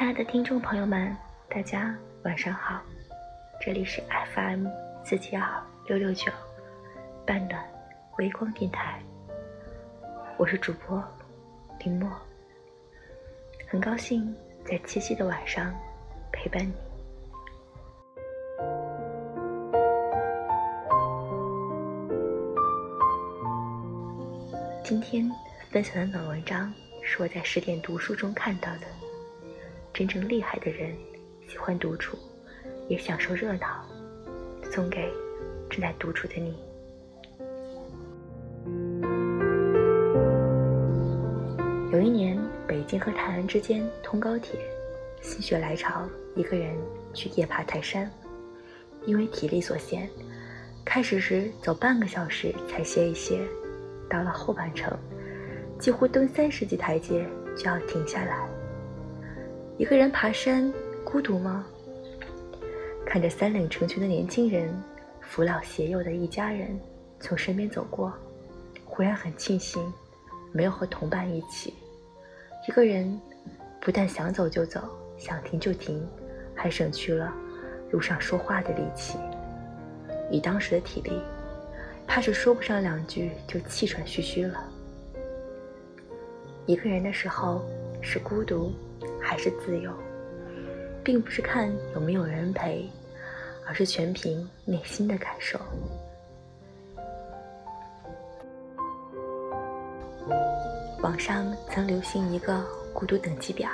亲爱的听众朋友们，大家晚上好，这里是 FM 四七二六六九半暖微光电台，我是主播林墨，很高兴在七夕的晚上陪伴你。今天分享的暖文章是我在十点读书中看到的。真正厉害的人，喜欢独处，也享受热闹。送给正在独处的你。有一年，北京和泰安之间通高铁，心血来潮，一个人去夜爬泰山。因为体力所限，开始时走半个小时才歇一歇，到了后半程，几乎登三十级台阶就要停下来。一个人爬山，孤独吗？看着三领成群的年轻人，扶老携幼的一家人从身边走过，忽然很庆幸，没有和同伴一起。一个人不但想走就走，想停就停，还省去了路上说话的力气。以当时的体力，怕是说不上两句就气喘吁吁了。一个人的时候是孤独。还是自由，并不是看有没有人陪，而是全凭内心的感受。网上曾流行一个孤独等级表，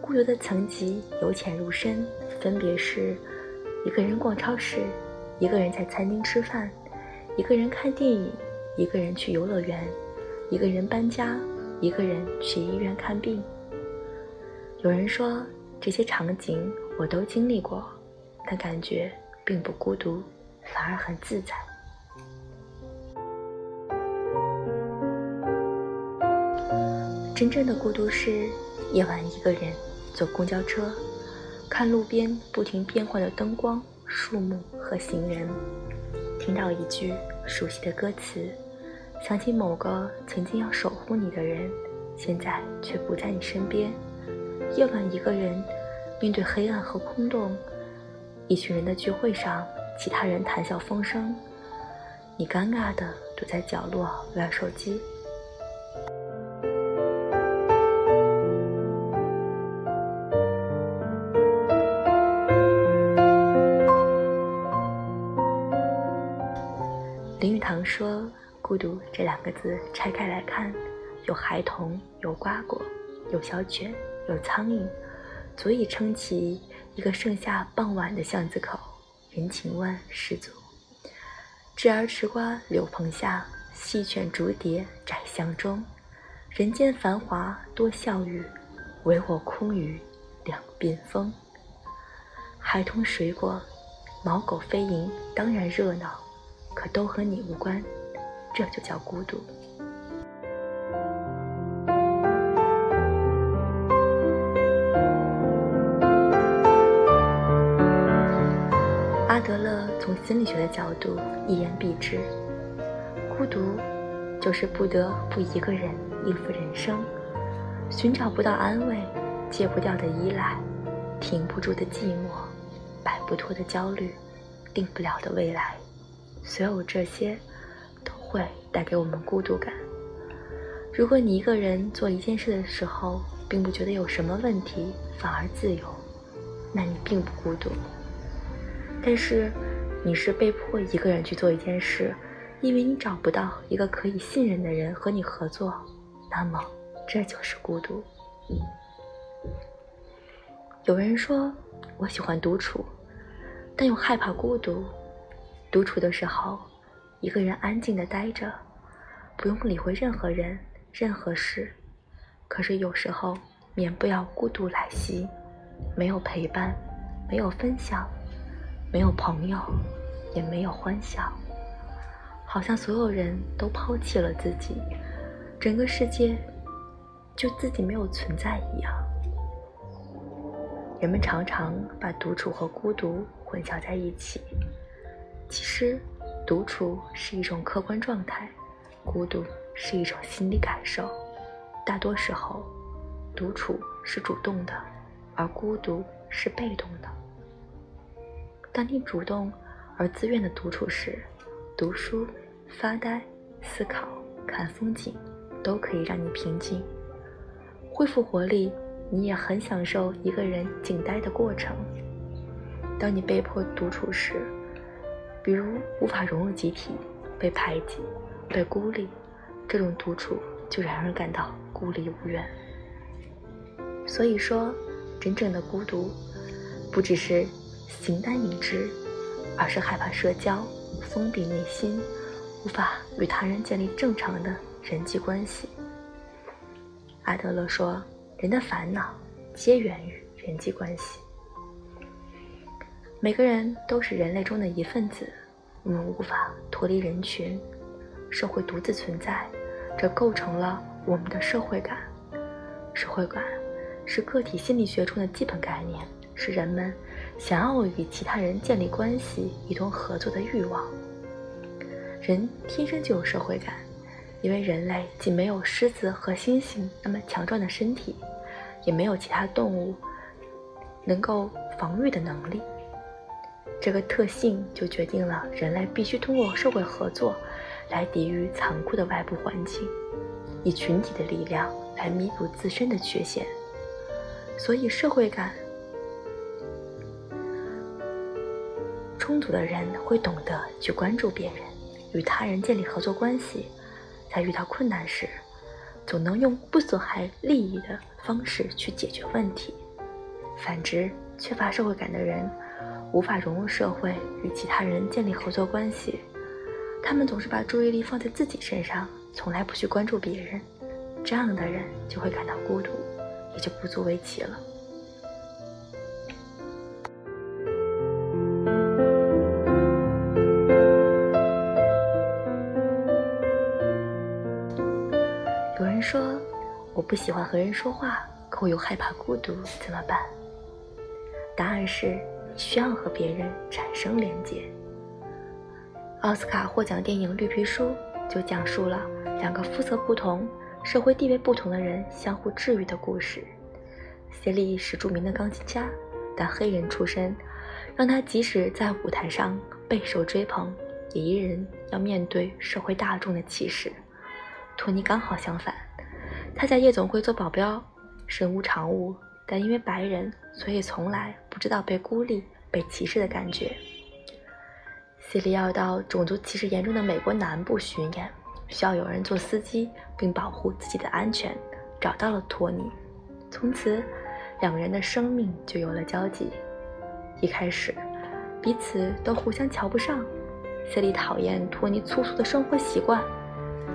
孤独的层级由浅入深，分别是：一个人逛超市，一个人在餐厅吃饭，一个人看电影，一个人去游乐园，一个人搬家，一个人去医院看病。有人说这些场景我都经历过，但感觉并不孤独，反而很自在。真正的孤独是夜晚一个人坐公交车，看路边不停变换的灯光、树木和行人，听到一句熟悉的歌词，想起某个曾经要守护你的人，现在却不在你身边。夜晚，一个人面对黑暗和空洞，一群人的聚会上，其他人谈笑风生，你尴尬的躲在角落玩手机。林语堂说：“孤独这两个字拆开来看，有孩童，有瓜果，有小犬。”有苍蝇，足以撑起一个盛夏傍晚的巷子口，人情味十足。稚儿吃瓜柳棚下，细犬逐蝶窄巷中。人间繁华多笑语，唯我空余两鬓风。孩童水果，猫狗飞蝇，当然热闹，可都和你无关，这就叫孤独。德勒从心理学的角度一言蔽之：孤独就是不得不一个人应付人生，寻找不到安慰，戒不掉的依赖，停不住的寂寞，摆不脱的焦虑，定不了的未来。所有这些都会带给我们孤独感。如果你一个人做一件事的时候，并不觉得有什么问题，反而自由，那你并不孤独。但是，你是被迫一个人去做一件事，因为你找不到一个可以信任的人和你合作，那么这就是孤独。有人说我喜欢独处，但又害怕孤独。独处的时候，一个人安静的待着，不用理会任何人、任何事。可是有时候免不了孤独来袭，没有陪伴，没有分享。没有朋友，也没有欢笑，好像所有人都抛弃了自己，整个世界就自己没有存在一样。人们常常把独处和孤独混淆在一起，其实独处是一种客观状态，孤独是一种心理感受。大多时候，独处是主动的，而孤独是被动的。当你主动而自愿的独处时，读书、发呆、思考、看风景，都可以让你平静、恢复活力。你也很享受一个人静呆的过程。当你被迫独处时，比如无法融入集体、被排挤、被孤立，这种独处就让人感到孤立无援。所以说，真正的孤独，不只是形单影只，而是害怕社交、封闭内心，无法与他人建立正常的人际关系。阿德勒说：“人的烦恼皆源于人际关系。每个人都是人类中的一份子，我们无法脱离人群，社会独自存在，这构成了我们的社会感。社会感。”是个体心理学中的基本概念，是人们想要与其他人建立关系、一同合作的欲望。人天生就有社会感，因为人类既没有狮子和猩猩那么强壮的身体，也没有其他动物能够防御的能力。这个特性就决定了人类必须通过社会合作来抵御残酷的外部环境，以群体的力量来弥补自身的缺陷。所以，社会感充足的人会懂得去关注别人，与他人建立合作关系，在遇到困难时，总能用不损害利益的方式去解决问题。反之，缺乏社会感的人无法融入社会，与其他人建立合作关系。他们总是把注意力放在自己身上，从来不去关注别人。这样的人就会感到孤独。也就不足为奇了。喜欢和人说话，可我又害怕孤独，怎么办？答案是你，需要和别人产生连接。奥斯卡获奖电影《绿皮书》就讲述了两个肤色不同。社会地位不同的人相互治愈的故事。谢利是著名的钢琴家，但黑人出身让他即使在舞台上备受追捧，也依然要面对社会大众的歧视。托尼刚好相反，他在夜总会做保镖，身无长物，但因为白人，所以从来不知道被孤立、被歧视的感觉。谢利要到种族歧视严重的美国南部巡演。需要有人做司机，并保护自己的安全。找到了托尼，从此两个人的生命就有了交集。一开始，彼此都互相瞧不上。谢利讨厌托尼粗俗的生活习惯，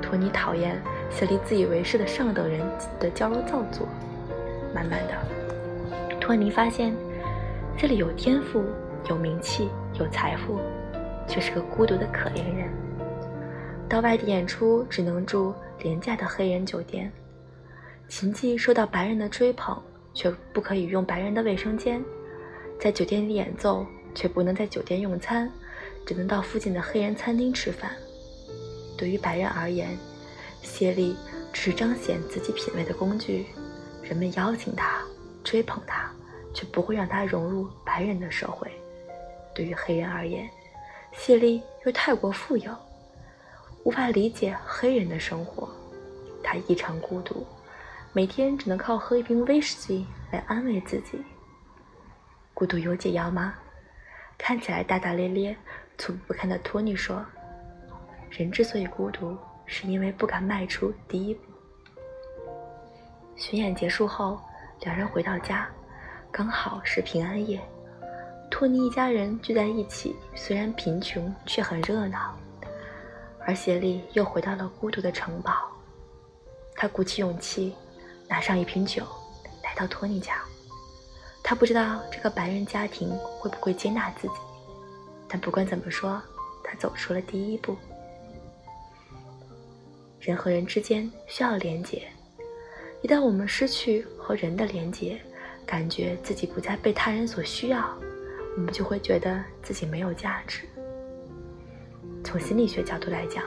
托尼讨厌小丽自以为是的上等人的娇柔造作。慢慢的，托尼发现这里有天赋、有名气、有财富，却是个孤独的可怜人。到外地演出只能住廉价的黑人酒店，琴技受到白人的追捧，却不可以用白人的卫生间，在酒店里演奏却不能在酒店用餐，只能到附近的黑人餐厅吃饭。对于白人而言，谢利只是彰显自己品味的工具，人们邀请他，追捧他，却不会让他融入白人的社会。对于黑人而言，谢利又太过富有。无法理解黑人的生活，他异常孤独，每天只能靠喝一瓶威士忌来安慰自己。孤独有解药吗？看起来大大咧咧、粗不堪的托尼说：“人之所以孤独，是因为不敢迈出第一步。”巡演结束后，两人回到家，刚好是平安夜。托尼一家人聚在一起，虽然贫穷，却很热闹。而谢利又回到了孤独的城堡，他鼓起勇气，拿上一瓶酒，来到托尼家。他不知道这个白人家庭会不会接纳自己，但不管怎么说，他走出了第一步。人和人之间需要连结，一旦我们失去和人的连结，感觉自己不再被他人所需要，我们就会觉得自己没有价值。从心理学角度来讲，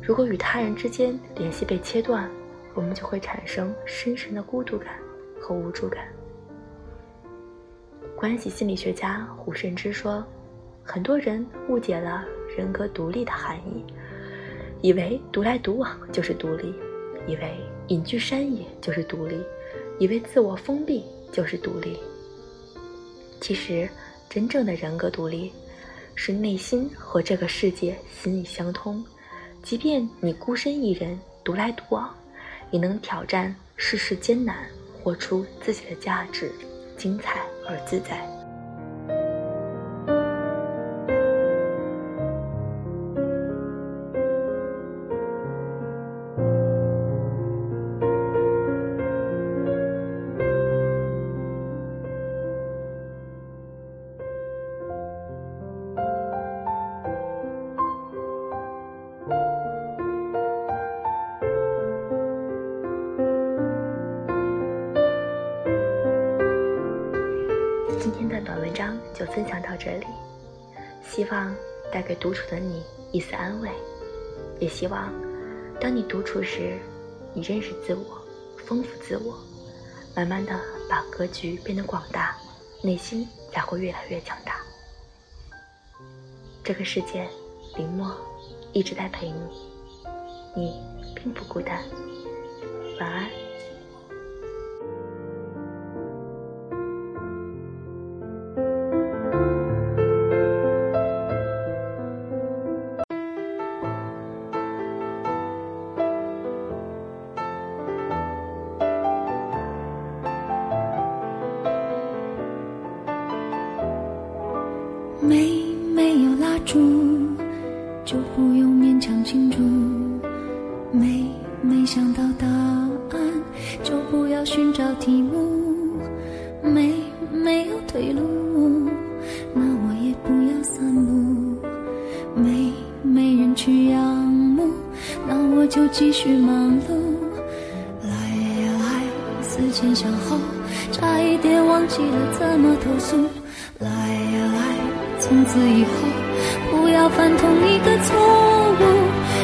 如果与他人之间联系被切断，我们就会产生深深的孤独感和无助感。关系心理学家胡慎之说，很多人误解了人格独立的含义，以为独来独往就是独立，以为隐居山野就是独立，以为自我封闭就是独立。其实，真正的人格独立，是内心和这个世界心意相通，即便你孤身一人独来独往，也能挑战世事艰难，活出自己的价值，精彩而自在。今天的短文章就分享到这里，希望带给独处的你一丝安慰，也希望当你独处时，你认识自我，丰富自我，慢慢的把格局变得广大，内心才会越来越强大。这个世界，林默一直在陪你，你并不孤单，晚安。题目没没有退路，那我也不要散步。没没人去仰慕，那我就继续忙碌，来呀来，思前想后，差一点忘记了怎么投诉。来呀来，从此以后不要犯同一个错误。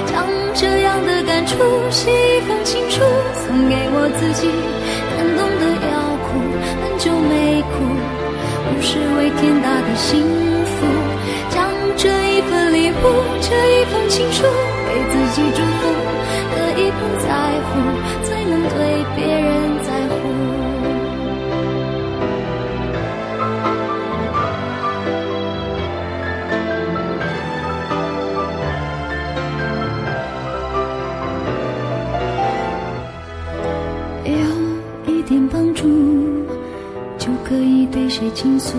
将这样的感触写一封情书，送给我自己，的幸福。将这一份礼物，这一封情书，给自己祝福。可以不在乎，才能对别人在乎。有一点帮助，就可以对谁倾诉；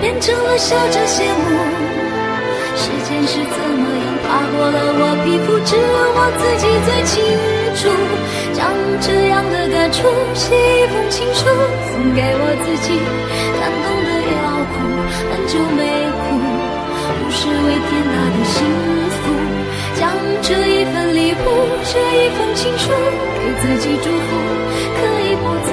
变成了笑着羡慕，时间是怎么样爬过了我皮肤，只有我自己最清楚。将这样的感触写一封情书，送给我自己，感动的要哭，很久没哭，不是为天大的幸福。将这一份礼物。这一封情书，给自己祝福，可以不再